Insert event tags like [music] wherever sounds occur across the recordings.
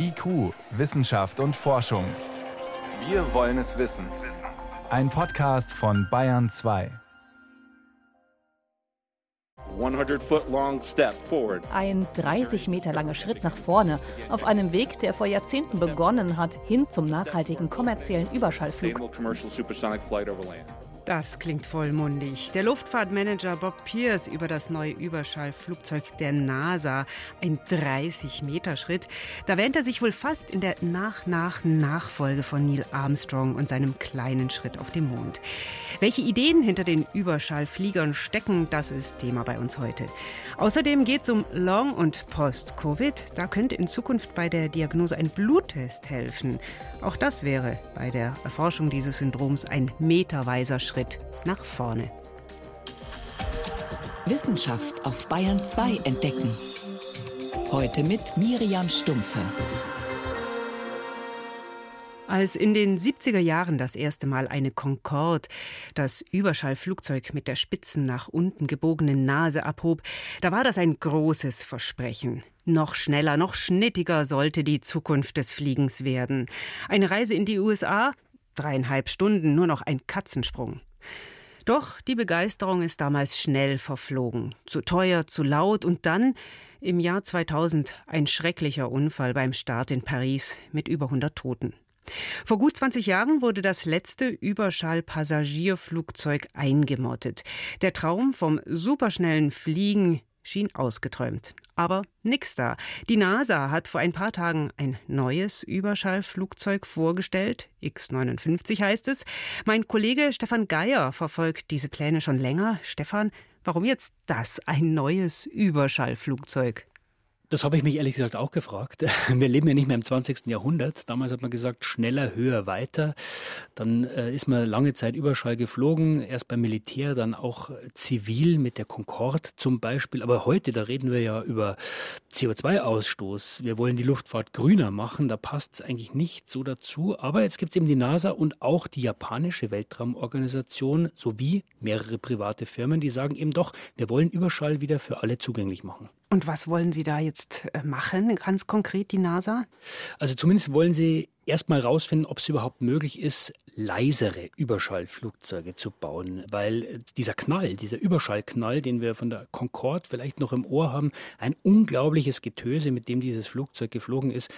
IQ, Wissenschaft und Forschung. Wir wollen es wissen. Ein Podcast von Bayern 2. Ein 30 Meter langer Schritt nach vorne auf einem Weg, der vor Jahrzehnten begonnen hat, hin zum nachhaltigen kommerziellen Überschallflug. Das klingt vollmundig. Der Luftfahrtmanager Bob Pierce über das neue Überschallflugzeug der NASA. Ein 30-Meter-Schritt. Da wähnt er sich wohl fast in der Nach-Nach-Nachfolge von Neil Armstrong und seinem kleinen Schritt auf dem Mond. Welche Ideen hinter den Überschallfliegern stecken, das ist Thema bei uns heute. Außerdem geht es um Long- und Post-Covid. Da könnte in Zukunft bei der Diagnose ein Bluttest helfen. Auch das wäre bei der Erforschung dieses Syndroms ein meterweiser Schritt nach vorne. Wissenschaft auf Bayern 2 entdecken. Heute mit Miriam Stumpfe. Als in den 70er Jahren das erste Mal eine Concorde, das Überschallflugzeug mit der spitzen nach unten gebogenen Nase abhob, da war das ein großes Versprechen. Noch schneller, noch schnittiger sollte die Zukunft des Fliegens werden. Eine Reise in die USA? Dreieinhalb Stunden, nur noch ein Katzensprung. Doch die Begeisterung ist damals schnell verflogen. Zu teuer, zu laut und dann im Jahr 2000 ein schrecklicher Unfall beim Start in Paris mit über 100 Toten. Vor gut 20 Jahren wurde das letzte Überschallpassagierflugzeug eingemottet. Der Traum vom superschnellen Fliegen schien ausgeträumt. Aber nix da. Die NASA hat vor ein paar Tagen ein neues Überschallflugzeug vorgestellt. X-59 heißt es. Mein Kollege Stefan Geier verfolgt diese Pläne schon länger. Stefan, warum jetzt das ein neues Überschallflugzeug? Das habe ich mich ehrlich gesagt auch gefragt. [laughs] Wir leben ja nicht mehr im 20. Jahrhundert. Damals hat man gesagt, schneller, höher, weiter. Dann äh, ist man lange Zeit Überschall geflogen, erst beim Militär, dann auch zivil mit der Concorde zum Beispiel. Aber heute, da reden wir ja über CO2-Ausstoß. Wir wollen die Luftfahrt grüner machen. Da passt es eigentlich nicht so dazu. Aber jetzt gibt es eben die NASA und auch die japanische Weltraumorganisation sowie mehrere private Firmen, die sagen eben doch, wir wollen Überschall wieder für alle zugänglich machen. Und was wollen Sie da jetzt äh, machen, ganz konkret, die NASA? Also zumindest wollen Sie erstmal herausfinden, ob es überhaupt möglich ist, leisere Überschallflugzeuge zu bauen, weil dieser Knall, dieser Überschallknall, den wir von der Concorde vielleicht noch im Ohr haben, ein unglaubliches Getöse, mit dem dieses Flugzeug geflogen ist,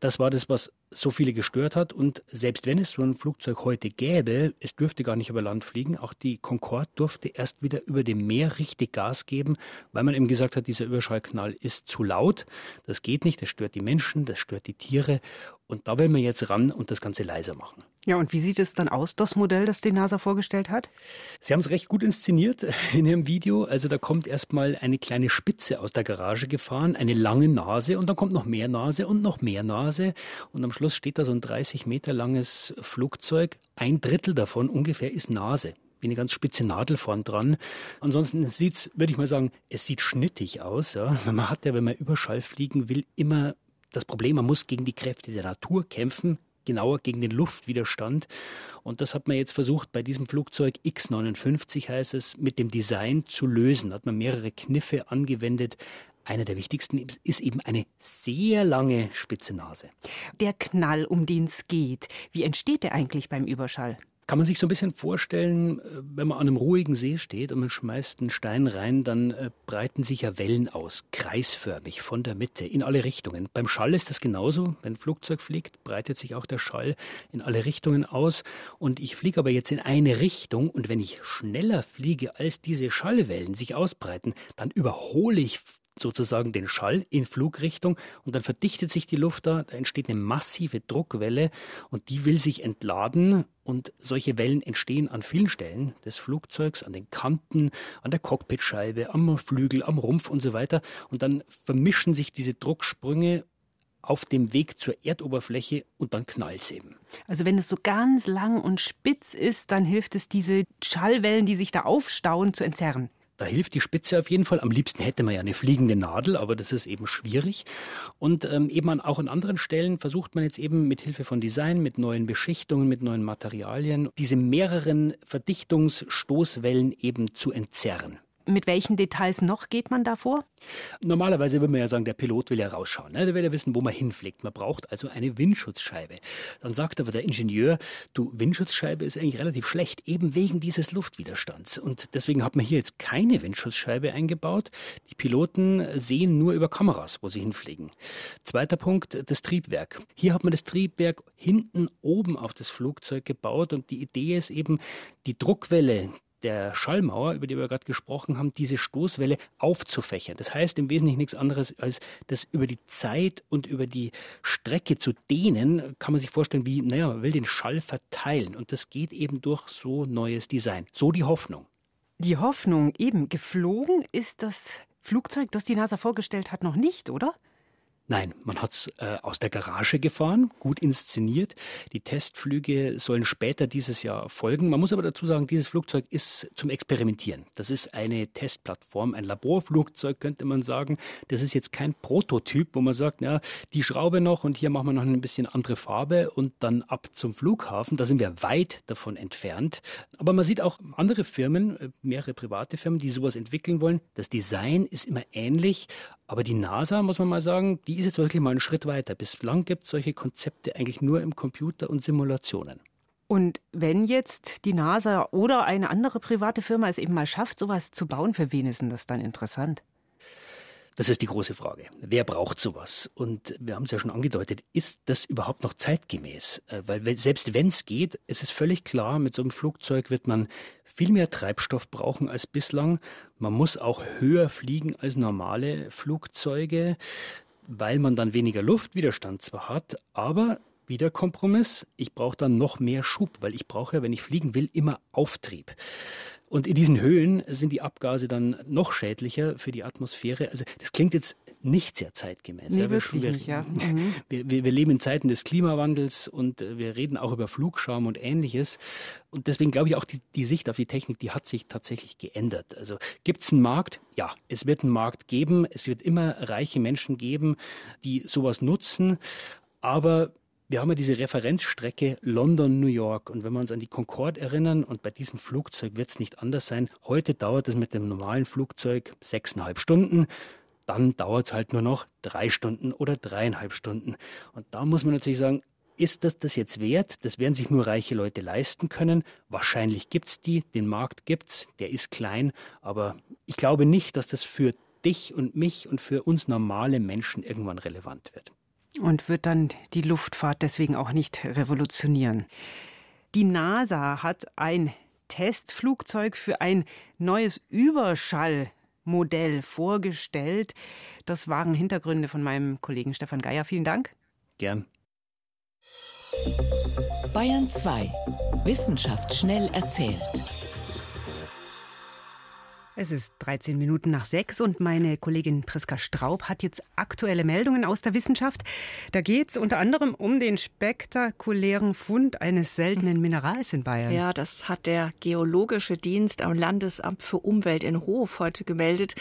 das war das, was so viele gestört hat. Und selbst wenn es so ein Flugzeug heute gäbe, es dürfte gar nicht über Land fliegen. Auch die Concorde durfte erst wieder über dem Meer richtig Gas geben, weil man eben gesagt hat, dieser Überschallknall ist zu laut. Das geht nicht, das stört die Menschen, das stört die Tiere. Und da will man jetzt ran und das Ganze leiser machen. Ja, und wie sieht es dann aus, das Modell, das die NASA vorgestellt hat? Sie haben es recht gut inszeniert [laughs] in Ihrem Video. Also da kommt erstmal eine kleine Spitze aus der Garage gefahren, eine lange Nase und dann kommt noch mehr Nase und noch mehr Nase. Und am Schluss steht da so ein 30 Meter langes Flugzeug. Ein Drittel davon ungefähr ist Nase wie eine ganz spitze Nadel vorn dran. Ansonsten sieht's, würde ich mal sagen, es sieht schnittig aus. Ja. [laughs] Man hat ja, wenn man Überschall fliegen will, immer das Problem, man muss gegen die Kräfte der Natur kämpfen, genauer gegen den Luftwiderstand. Und das hat man jetzt versucht bei diesem Flugzeug X59 heißt es, mit dem Design zu lösen. Hat man mehrere Kniffe angewendet. Einer der wichtigsten ist eben eine sehr lange spitze Nase. Der Knall, um den es geht, wie entsteht der eigentlich beim Überschall? Kann man sich so ein bisschen vorstellen, äh, wenn man an einem ruhigen See steht und man schmeißt einen Stein rein, dann äh, breiten sich ja Wellen aus, kreisförmig von der Mitte in alle Richtungen. Beim Schall ist das genauso. Wenn ein Flugzeug fliegt, breitet sich auch der Schall in alle Richtungen aus. Und ich fliege aber jetzt in eine Richtung und wenn ich schneller fliege, als diese Schallwellen sich ausbreiten, dann überhole ich sozusagen den Schall in Flugrichtung und dann verdichtet sich die Luft da, da entsteht eine massive Druckwelle und die will sich entladen und solche Wellen entstehen an vielen Stellen des Flugzeugs, an den Kanten, an der Cockpitscheibe, am Flügel, am Rumpf und so weiter und dann vermischen sich diese Drucksprünge auf dem Weg zur Erdoberfläche und dann knallt es eben. Also wenn es so ganz lang und spitz ist, dann hilft es, diese Schallwellen, die sich da aufstauen, zu entzerren. Da hilft die Spitze auf jeden Fall. Am liebsten hätte man ja eine fliegende Nadel, aber das ist eben schwierig. Und ähm, eben an, auch an anderen Stellen versucht man jetzt eben mit Hilfe von Design, mit neuen Beschichtungen, mit neuen Materialien, diese mehreren Verdichtungsstoßwellen eben zu entzerren. Mit welchen Details noch geht man da vor? Normalerweise würde man ja sagen, der Pilot will ja rausschauen. Ne? Der will ja wissen, wo man hinfliegt. Man braucht also eine Windschutzscheibe. Dann sagt aber der Ingenieur, du, Windschutzscheibe ist eigentlich relativ schlecht, eben wegen dieses Luftwiderstands. Und deswegen hat man hier jetzt keine Windschutzscheibe eingebaut. Die Piloten sehen nur über Kameras, wo sie hinfliegen. Zweiter Punkt, das Triebwerk. Hier hat man das Triebwerk hinten oben auf das Flugzeug gebaut und die Idee ist eben, die Druckwelle, der Schallmauer, über die wir gerade gesprochen haben, diese Stoßwelle aufzufächern. Das heißt im Wesentlichen nichts anderes, als das über die Zeit und über die Strecke zu dehnen, kann man sich vorstellen, wie, naja, man will den Schall verteilen. Und das geht eben durch so neues Design. So die Hoffnung. Die Hoffnung, eben geflogen ist das Flugzeug, das die NASA vorgestellt hat, noch nicht, oder? Nein, man hat es äh, aus der Garage gefahren, gut inszeniert. Die Testflüge sollen später dieses Jahr folgen. Man muss aber dazu sagen, dieses Flugzeug ist zum Experimentieren. Das ist eine Testplattform, ein Laborflugzeug könnte man sagen. Das ist jetzt kein Prototyp, wo man sagt, ja, die Schraube noch und hier machen wir noch ein bisschen andere Farbe und dann ab zum Flughafen. Da sind wir weit davon entfernt. Aber man sieht auch andere Firmen, äh, mehrere private Firmen, die sowas entwickeln wollen. Das Design ist immer ähnlich, aber die NASA, muss man mal sagen, die ist jetzt wirklich mal einen Schritt weiter. Bislang gibt es solche Konzepte eigentlich nur im Computer und Simulationen. Und wenn jetzt die NASA oder eine andere private Firma es eben mal schafft, sowas zu bauen, für wen ist denn das dann interessant? Das ist die große Frage. Wer braucht sowas? Und wir haben es ja schon angedeutet, ist das überhaupt noch zeitgemäß? Äh, weil selbst wenn es geht, ist es völlig klar, mit so einem Flugzeug wird man viel mehr Treibstoff brauchen als bislang. Man muss auch höher fliegen als normale Flugzeuge, weil man dann weniger Luftwiderstand zwar hat, aber wieder Kompromiss, ich brauche dann noch mehr Schub, weil ich brauche ja, wenn ich fliegen will, immer Auftrieb. Und in diesen Höhlen sind die Abgase dann noch schädlicher für die Atmosphäre. Also das klingt jetzt nicht sehr zeitgemäß. Nee, ja, wir, wir, nicht, ja. [laughs] Mhm. Wir, wir, leben in Zeiten des Klimawandels und äh, wir reden auch über Flugschaum und ähnliches. Und deswegen glaube ich auch, die, die Sicht auf die Technik, die hat sich tatsächlich geändert. Also gibt es einen Markt? Ja, es wird einen Markt geben. Es wird immer reiche Menschen geben, die sowas nutzen. Aber wir haben ja diese Referenzstrecke London-New York. Und wenn wir uns an die Concorde erinnern, und bei diesem Flugzeug wird es nicht anders sein, heute dauert es mit dem normalen Flugzeug sechseinhalb Stunden. Dann dauert es halt nur noch drei Stunden oder dreieinhalb Stunden. Und da muss man natürlich sagen, ist das das jetzt wert? Das werden sich nur reiche Leute leisten können. Wahrscheinlich gibt es die, den Markt gibt es, der ist klein, aber ich glaube nicht, dass das für dich und mich und für uns normale Menschen irgendwann relevant wird. Und wird dann die Luftfahrt deswegen auch nicht revolutionieren. Die NASA hat ein Testflugzeug für ein neues Überschallmodell vorgestellt. Das waren Hintergründe von meinem Kollegen Stefan Geier. Vielen Dank. Gern. Bayern 2. Wissenschaft schnell erzählt. Es ist 13 Minuten nach sechs und meine Kollegin Priska Straub hat jetzt aktuelle Meldungen aus der Wissenschaft. Da geht es unter anderem um den spektakulären Fund eines seltenen Minerals in Bayern. Ja, das hat der Geologische Dienst am Landesamt für Umwelt in Hof heute gemeldet.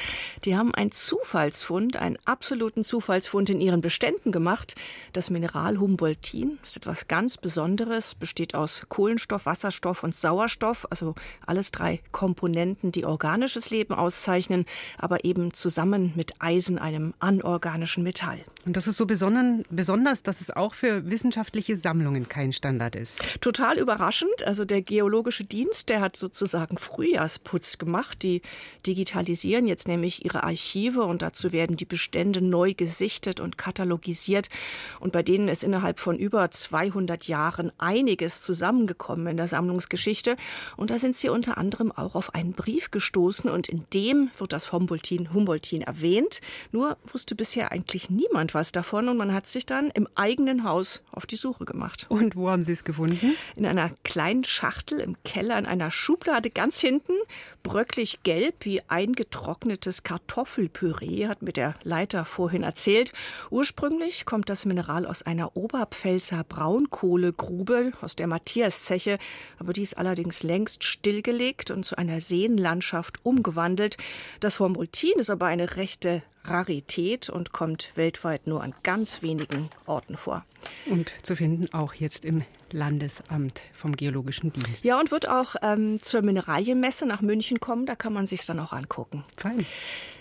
Die haben einen Zufallsfund, einen absoluten Zufallsfund in ihren Beständen gemacht. Das Mineral Humboldtin ist etwas ganz Besonderes, besteht aus Kohlenstoff, Wasserstoff und Sauerstoff, also alles drei Komponenten, die organisches Leben auszeichnen, aber eben zusammen mit Eisen, einem anorganischen Metall. Und das ist so besonders, dass es auch für wissenschaftliche Sammlungen kein Standard ist. Total überraschend. Also der Geologische Dienst, der hat sozusagen Frühjahrsputz gemacht. Die digitalisieren jetzt nämlich ihre Archive und dazu werden die Bestände neu gesichtet und katalogisiert. Und bei denen ist innerhalb von über 200 Jahren einiges zusammengekommen in der Sammlungsgeschichte. Und da sind sie unter anderem auch auf einen Brief gestoßen und in dem wird das Humboldtin, Humboldtin erwähnt. Nur wusste bisher eigentlich niemand was davon und man hat sich dann im eigenen Haus auf die Suche gemacht. Und wo haben Sie es gefunden? In einer kleinen Schachtel im Keller in einer Schublade ganz hinten, bröcklich gelb wie eingetrocknetes Kartoffelpüree, hat mir der Leiter vorhin erzählt. Ursprünglich kommt das Mineral aus einer Oberpfälzer Braunkohlegrube aus der Matthiaszeche, aber die ist allerdings längst stillgelegt und zu einer Seenlandschaft umgewandelt. Das Formultin ist aber eine rechte Rarität und kommt weltweit nur an ganz wenigen Orten vor. Und zu finden auch jetzt im Landesamt vom Geologischen Dienst. Ja, und wird auch ähm, zur Mineralienmesse nach München kommen. Da kann man sich dann auch angucken. Fein.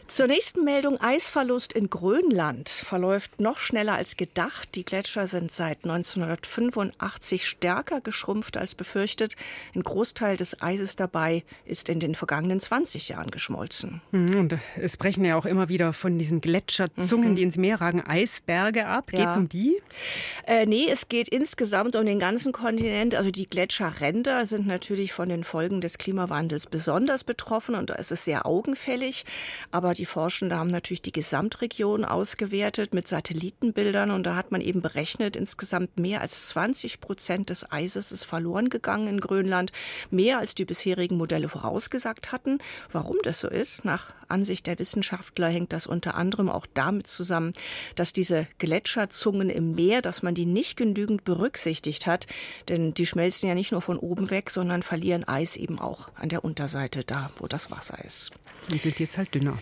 Zur nächsten Meldung. Eisverlust in Grönland verläuft noch schneller als gedacht. Die Gletscher sind seit 1985 stärker geschrumpft als befürchtet. Ein Großteil des Eises dabei ist in den vergangenen 20 Jahren geschmolzen. Mhm, und es brechen ja auch immer wieder von diesen Gletscherzungen, mhm. die ins Meer ragen, Eisberge ab. Ja. Geht es um die? Äh, nee, es geht insgesamt um den ganzen Kontinent. Also die Gletscherränder sind natürlich von den Folgen des Klimawandels besonders betroffen und da ist es sehr augenfällig. Aber die Forschenden haben natürlich die Gesamtregion ausgewertet mit Satellitenbildern und da hat man eben berechnet, insgesamt mehr als 20 Prozent des Eises ist verloren gegangen in Grönland, mehr als die bisherigen Modelle vorausgesagt hatten. Warum das so ist, nach Ansicht der Wissenschaftler hängt das unter anderem auch damit zusammen, dass diese Gletscherzungen im Meer, dass man die nicht genügend berücksichtigt hat, denn die schmelzen ja nicht nur von oben weg, sondern verlieren Eis eben auch an der Unterseite, da wo das Wasser ist. Und sind jetzt halt dünner.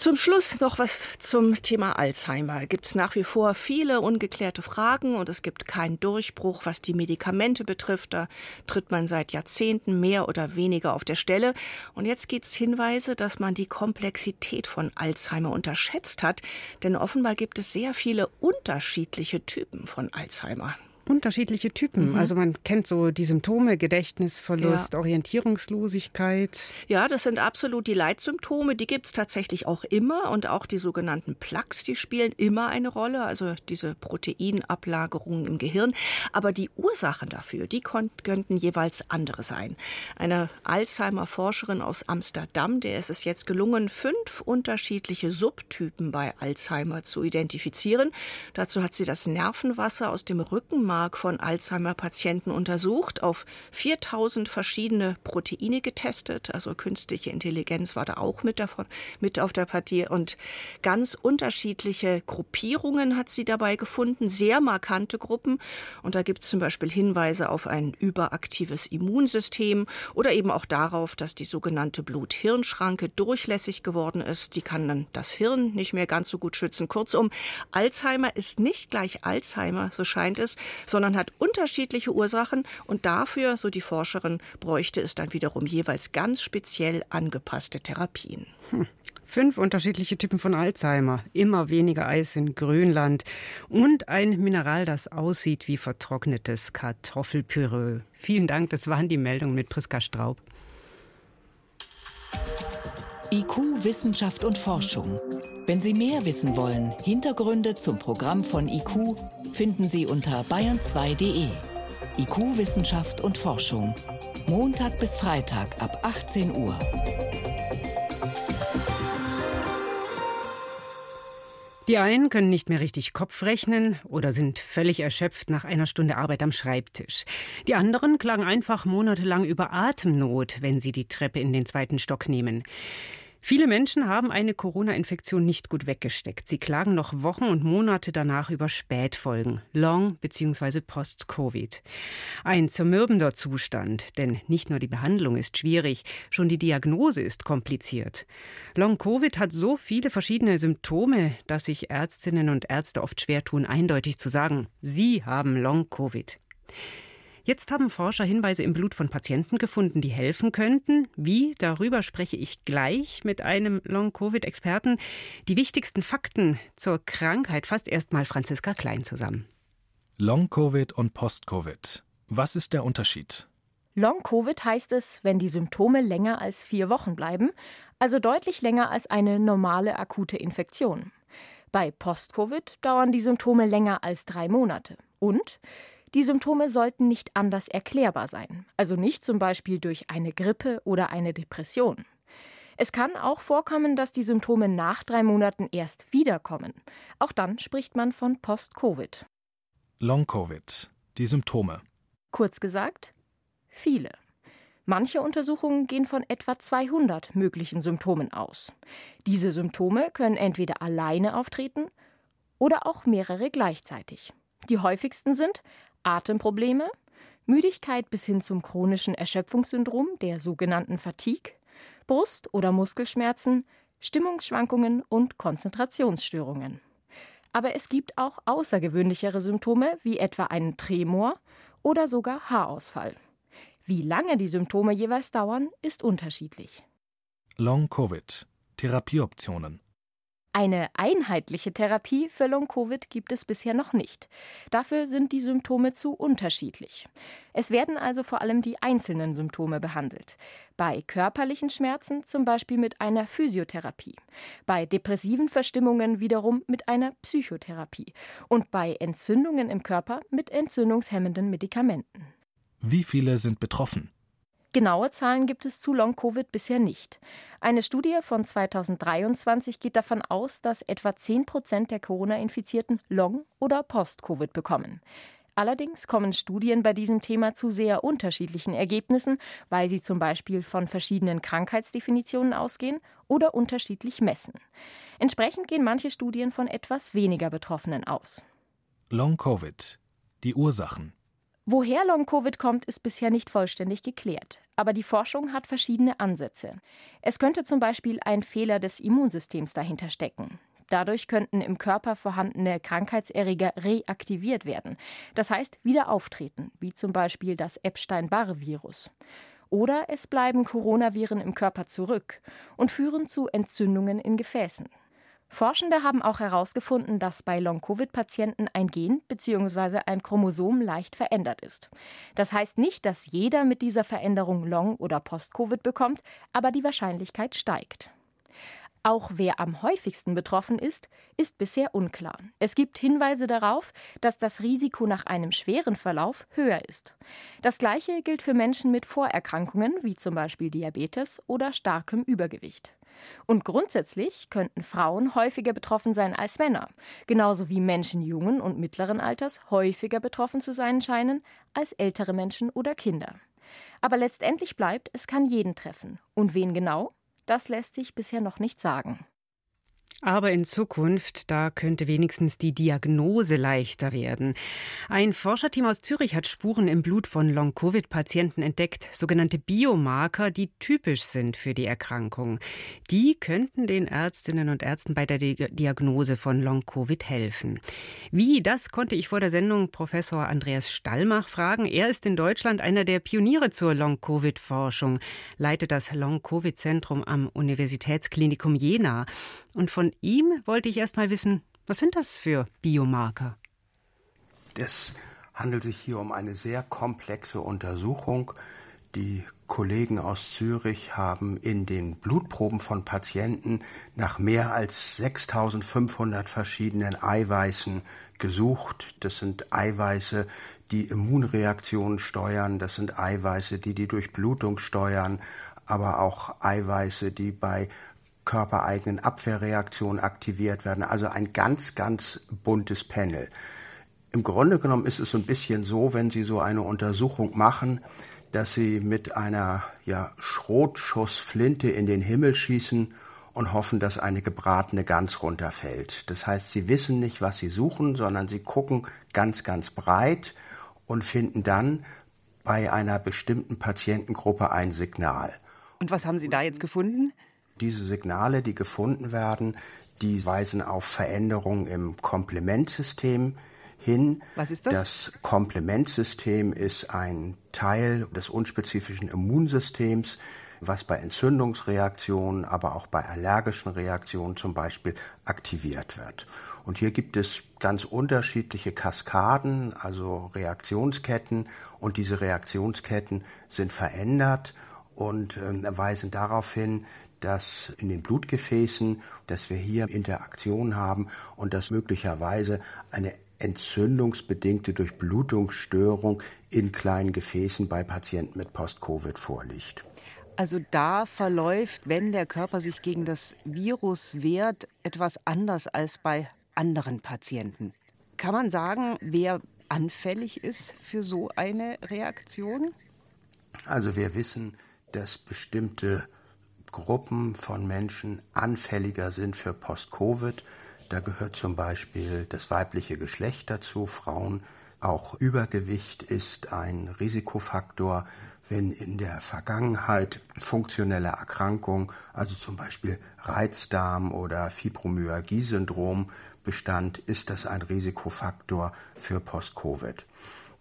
Zum Schluss noch was zum Thema Alzheimer. Gibt es nach wie vor viele ungeklärte Fragen und es gibt keinen Durchbruch, was die Medikamente betrifft. Da tritt man seit Jahrzehnten mehr oder weniger auf der Stelle. Und jetzt gibt es Hinweise, dass man die Komplexität von Alzheimer unterschätzt hat, denn offenbar gibt es sehr viele unterschiedliche Typen von Alzheimer unterschiedliche Typen. Mhm. Also man kennt so die Symptome, Gedächtnisverlust, ja. Orientierungslosigkeit. Ja, das sind absolut die Leitsymptome. Die gibt es tatsächlich auch immer. Und auch die sogenannten Plaques, die spielen immer eine Rolle. Also diese Proteinablagerungen im Gehirn. Aber die Ursachen dafür, die könnten jeweils andere sein. Eine Alzheimer-Forscherin aus Amsterdam, der ist es jetzt gelungen, fünf unterschiedliche Subtypen bei Alzheimer zu identifizieren. Dazu hat sie das Nervenwasser aus dem Rückenmark Rückenmark von Alzheimer-Patienten untersucht, auf 4000 verschiedene Proteine getestet. Also künstliche Intelligenz war da auch mit, davon, mit auf der Partie. Und ganz unterschiedliche Gruppierungen hat sie dabei gefunden, sehr markante Gruppen. Und da gibt es zum Beispiel Hinweise auf ein überaktives Immunsystem oder eben auch darauf, dass die sogenannte Blut-Hirn-Schranke durchlässig geworden ist. Die kann dann das Hirn nicht mehr ganz so gut schützen. Kurzum, Alzheimer ist nicht gleich Alzheimer, so scheint es, sondern hat unterschiedliche Ursachen und dafür, so die Forscherin, bräuchte es dann wiederum jeweils ganz speziell angepasste Therapien. Hm. Fünf unterschiedliche Typen von Alzheimer, immer weniger Eis in Grönland und ein Mineral, das aussieht wie vertrocknetes Kartoffelpüree. Vielen Dank, das waren die Meldungen mit Priska Straub. IQ, Wissenschaft und Forschung. Wenn Sie mehr wissen wollen, Hintergründe zum Programm von IQ finden Sie unter bayern2.de. IQ, Wissenschaft und Forschung. Montag bis Freitag ab 18 Uhr. Die einen können nicht mehr richtig Kopf rechnen oder sind völlig erschöpft nach einer Stunde Arbeit am Schreibtisch. Die anderen klagen einfach monatelang über Atemnot, wenn sie die Treppe in den zweiten Stock nehmen. Viele Menschen haben eine Corona-Infektion nicht gut weggesteckt. Sie klagen noch Wochen und Monate danach über Spätfolgen, Long- bzw. Post-Covid. Ein zermürbender Zustand, denn nicht nur die Behandlung ist schwierig, schon die Diagnose ist kompliziert. Long-Covid hat so viele verschiedene Symptome, dass sich Ärztinnen und Ärzte oft schwer tun, eindeutig zu sagen, sie haben Long-Covid. Jetzt haben Forscher Hinweise im Blut von Patienten gefunden, die helfen könnten. Wie? Darüber spreche ich gleich mit einem Long-Covid-Experten. Die wichtigsten Fakten zur Krankheit fasst erstmal Franziska Klein zusammen. Long-Covid und Post-Covid. Was ist der Unterschied? Long-Covid heißt es, wenn die Symptome länger als vier Wochen bleiben, also deutlich länger als eine normale akute Infektion. Bei Post-Covid dauern die Symptome länger als drei Monate. Und die Symptome sollten nicht anders erklärbar sein, also nicht zum Beispiel durch eine Grippe oder eine Depression. Es kann auch vorkommen, dass die Symptome nach drei Monaten erst wiederkommen. Auch dann spricht man von Post-Covid. Long-Covid. Die Symptome. Kurz gesagt, viele. Manche Untersuchungen gehen von etwa 200 möglichen Symptomen aus. Diese Symptome können entweder alleine auftreten oder auch mehrere gleichzeitig. Die häufigsten sind Atemprobleme, Müdigkeit bis hin zum chronischen Erschöpfungssyndrom, der sogenannten Fatigue, Brust- oder Muskelschmerzen, Stimmungsschwankungen und Konzentrationsstörungen. Aber es gibt auch außergewöhnlichere Symptome, wie etwa einen Tremor oder sogar Haarausfall. Wie lange die Symptome jeweils dauern, ist unterschiedlich. Long-Covid. Therapieoptionen. Eine einheitliche Therapie für Long-Covid gibt es bisher noch nicht. Dafür sind die Symptome zu unterschiedlich. Es werden also vor allem die einzelnen Symptome behandelt. Bei körperlichen Schmerzen zum Beispiel mit einer Physiotherapie, bei depressiven Verstimmungen wiederum mit einer Psychotherapie und bei Entzündungen im Körper mit entzündungshemmenden Medikamenten. Wie viele sind betroffen? Genaue Zahlen gibt es zu Long-Covid bisher nicht. Eine Studie von 2023 geht davon aus, dass etwa 10 Prozent der Corona-Infizierten Long- oder Post-Covid bekommen. Allerdings kommen Studien bei diesem Thema zu sehr unterschiedlichen Ergebnissen, weil sie zum Beispiel von verschiedenen Krankheitsdefinitionen ausgehen oder unterschiedlich messen. Entsprechend gehen manche Studien von etwas weniger Betroffenen aus. Long-Covid. Die Ursachen. Woher Long-Covid kommt, ist bisher nicht vollständig geklärt. Aber die Forschung hat verschiedene Ansätze. Es könnte zum Beispiel ein Fehler des Immunsystems dahinter stecken. Dadurch könnten im Körper vorhandene Krankheitserreger reaktiviert werden, das heißt wieder auftreten, wie zum Beispiel das Epstein-Barr-Virus. Oder es bleiben Coronaviren im Körper zurück und führen zu Entzündungen in Gefäßen. Forschende haben auch herausgefunden, dass bei Long-Covid-Patienten ein Gen bzw. ein Chromosom leicht verändert ist. Das heißt nicht, dass jeder mit dieser Veränderung Long- oder Post-Covid bekommt, aber die Wahrscheinlichkeit steigt. Auch wer am häufigsten betroffen ist, ist bisher unklar. Es gibt Hinweise darauf, dass das Risiko nach einem schweren Verlauf höher ist. Das gleiche gilt für Menschen mit Vorerkrankungen wie zum Beispiel Diabetes oder starkem Übergewicht. Und grundsätzlich könnten Frauen häufiger betroffen sein als Männer, genauso wie Menschen jungen und mittleren Alters häufiger betroffen zu sein scheinen als ältere Menschen oder Kinder. Aber letztendlich bleibt, es kann jeden treffen. Und wen genau? Das lässt sich bisher noch nicht sagen. Aber in Zukunft, da könnte wenigstens die Diagnose leichter werden. Ein Forscherteam aus Zürich hat Spuren im Blut von Long-Covid-Patienten entdeckt, sogenannte Biomarker, die typisch sind für die Erkrankung. Die könnten den Ärztinnen und Ärzten bei der Diagnose von Long-Covid helfen. Wie, das konnte ich vor der Sendung Professor Andreas Stallmach fragen. Er ist in Deutschland einer der Pioniere zur Long-Covid-Forschung, leitet das Long-Covid-Zentrum am Universitätsklinikum Jena. Und von ihm wollte ich erst mal wissen, was sind das für Biomarker? Es handelt sich hier um eine sehr komplexe Untersuchung. Die Kollegen aus Zürich haben in den Blutproben von Patienten nach mehr als 6500 verschiedenen Eiweißen gesucht. Das sind Eiweiße, die Immunreaktionen steuern, das sind Eiweiße, die die Durchblutung steuern, aber auch Eiweiße, die bei körpereigenen Abwehrreaktionen aktiviert werden. Also ein ganz, ganz buntes Panel. Im Grunde genommen ist es so ein bisschen so, wenn Sie so eine Untersuchung machen, dass Sie mit einer ja, Schrotschussflinte in den Himmel schießen und hoffen, dass eine gebratene Gans runterfällt. Das heißt, Sie wissen nicht, was Sie suchen, sondern Sie gucken ganz, ganz breit und finden dann bei einer bestimmten Patientengruppe ein Signal. Und was haben Sie da jetzt gefunden? Diese Signale, die gefunden werden, die weisen auf Veränderungen im Komplementsystem hin. Was ist das? Das Komplementsystem ist ein Teil des unspezifischen Immunsystems, was bei Entzündungsreaktionen, aber auch bei allergischen Reaktionen zum Beispiel aktiviert wird. Und hier gibt es ganz unterschiedliche Kaskaden, also Reaktionsketten, und diese Reaktionsketten sind verändert und äh, weisen darauf hin, dass in den Blutgefäßen, dass wir hier Interaktion haben und dass möglicherweise eine entzündungsbedingte Durchblutungsstörung in kleinen Gefäßen bei Patienten mit Post-Covid vorliegt. Also da verläuft, wenn der Körper sich gegen das Virus wehrt, etwas anders als bei anderen Patienten. Kann man sagen, wer anfällig ist für so eine Reaktion? Also wir wissen, dass bestimmte Gruppen von Menschen anfälliger sind für Post-Covid. Da gehört zum Beispiel das weibliche Geschlecht dazu, Frauen. Auch Übergewicht ist ein Risikofaktor, wenn in der Vergangenheit funktionelle Erkrankung, also zum Beispiel Reizdarm oder Fibromyalgie-Syndrom bestand, ist das ein Risikofaktor für Post-Covid.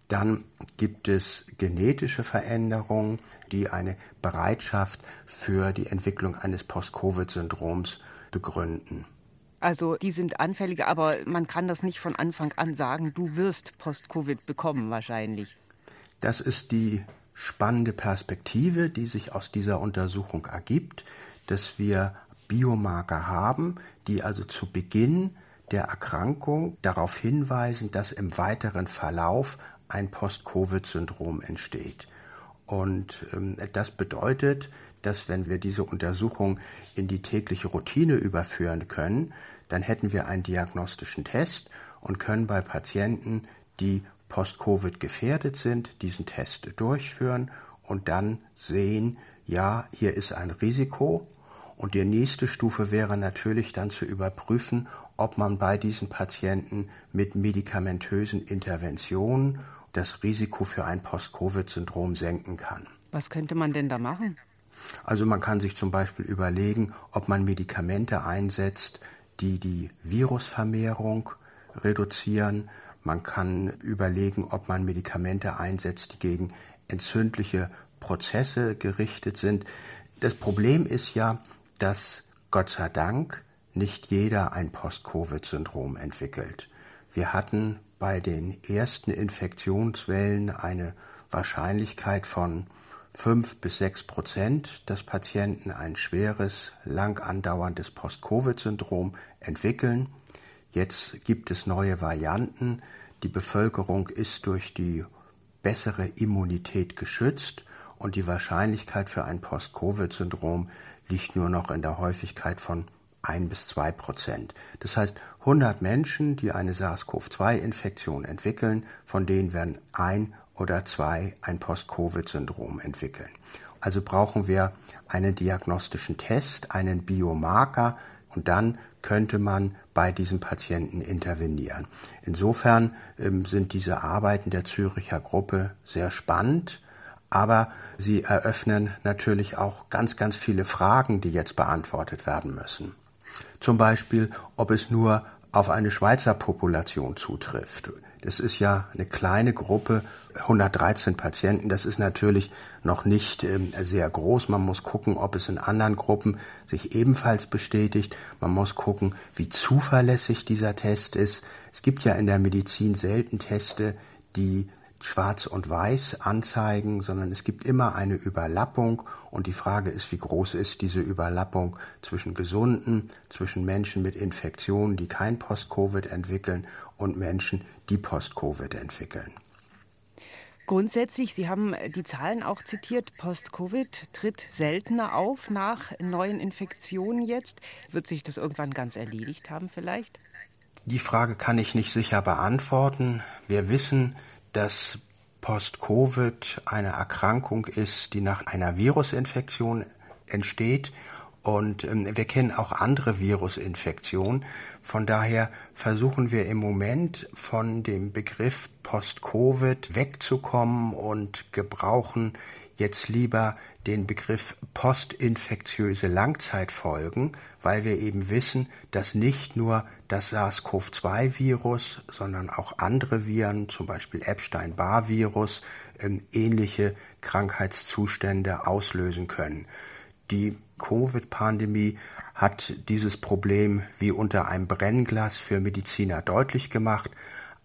Dann gibt es genetische Veränderungen, die eine Bereitschaft für die Entwicklung eines Post-Covid-Syndroms begründen. Also die sind anfälliger, aber man kann das nicht von Anfang an sagen, du wirst Post-Covid bekommen wahrscheinlich. Das ist die spannende Perspektive, die sich aus dieser Untersuchung ergibt, dass wir Biomarker haben, die also zu Beginn der Erkrankung darauf hinweisen, dass im weiteren Verlauf ein Post-Covid-Syndrom entsteht. Und ähm, das bedeutet, dass wenn wir diese Untersuchung in die tägliche Routine überführen können, dann hätten wir einen diagnostischen Test und können bei Patienten, die post-Covid gefährdet sind, diesen Test durchführen und dann sehen, ja, hier ist ein Risiko. Und die nächste Stufe wäre natürlich dann zu überprüfen, ob man bei diesen Patienten mit medikamentösen Interventionen das Risiko für ein Post-Covid-Syndrom senken kann. Was könnte man denn da machen? Also man kann sich zum Beispiel überlegen, ob man Medikamente einsetzt, die die Virusvermehrung reduzieren. Man kann überlegen, ob man Medikamente einsetzt, die gegen entzündliche Prozesse gerichtet sind. Das Problem ist ja, dass Gott sei Dank nicht jeder ein Post-Covid-Syndrom entwickelt. Wir hatten bei den ersten Infektionswellen eine Wahrscheinlichkeit von fünf bis sechs Prozent, dass Patienten ein schweres, lang andauerndes Post-Covid-Syndrom entwickeln. Jetzt gibt es neue Varianten. Die Bevölkerung ist durch die bessere Immunität geschützt und die Wahrscheinlichkeit für ein Post-Covid-Syndrom liegt nur noch in der Häufigkeit von ein bis zwei Prozent. Das heißt, 100 Menschen, die eine SARS-CoV-2-Infektion entwickeln, von denen werden ein oder zwei ein Post-Covid-Syndrom entwickeln. Also brauchen wir einen diagnostischen Test, einen Biomarker und dann könnte man bei diesem Patienten intervenieren. Insofern ähm, sind diese Arbeiten der Züricher Gruppe sehr spannend, aber sie eröffnen natürlich auch ganz, ganz viele Fragen, die jetzt beantwortet werden müssen. Zum Beispiel, ob es nur auf eine Schweizer Population zutrifft. Das ist ja eine kleine Gruppe, 113 Patienten. Das ist natürlich noch nicht ähm, sehr groß. Man muss gucken, ob es in anderen Gruppen sich ebenfalls bestätigt. Man muss gucken, wie zuverlässig dieser Test ist. Es gibt ja in der Medizin selten Teste, die schwarz und weiß anzeigen, sondern es gibt immer eine Überlappung und die Frage ist, wie groß ist diese Überlappung zwischen Gesunden, zwischen Menschen mit Infektionen, die kein Post-Covid entwickeln und Menschen, die Post-Covid entwickeln. Grundsätzlich, Sie haben die Zahlen auch zitiert, Post-Covid tritt seltener auf nach neuen Infektionen jetzt. Wird sich das irgendwann ganz erledigt haben vielleicht? Die Frage kann ich nicht sicher beantworten. Wir wissen, dass Post-Covid eine Erkrankung ist, die nach einer Virusinfektion entsteht. Und ähm, wir kennen auch andere Virusinfektionen. Von daher versuchen wir im Moment von dem Begriff Post-Covid wegzukommen und gebrauchen jetzt lieber den Begriff postinfektiöse Langzeitfolgen, weil wir eben wissen, dass nicht nur das SARS-CoV-2-Virus, sondern auch andere Viren, zum Beispiel Epstein-Barr-Virus, ähm, ähnliche Krankheitszustände auslösen können. Die Covid-Pandemie hat dieses Problem wie unter einem Brennglas für Mediziner deutlich gemacht,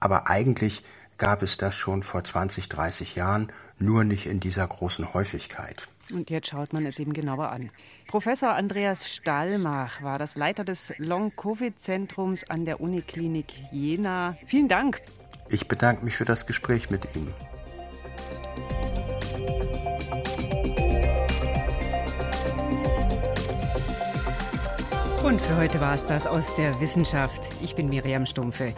aber eigentlich gab es das schon vor 20, 30 Jahren, nur nicht in dieser großen Häufigkeit. Und jetzt schaut man es eben genauer an. Professor Andreas Stallmach war das Leiter des Long-Covid-Zentrums an der Uniklinik Jena. Vielen Dank. Ich bedanke mich für das Gespräch mit Ihnen. Und für heute war es das aus der Wissenschaft. Ich bin Miriam Stumpfe.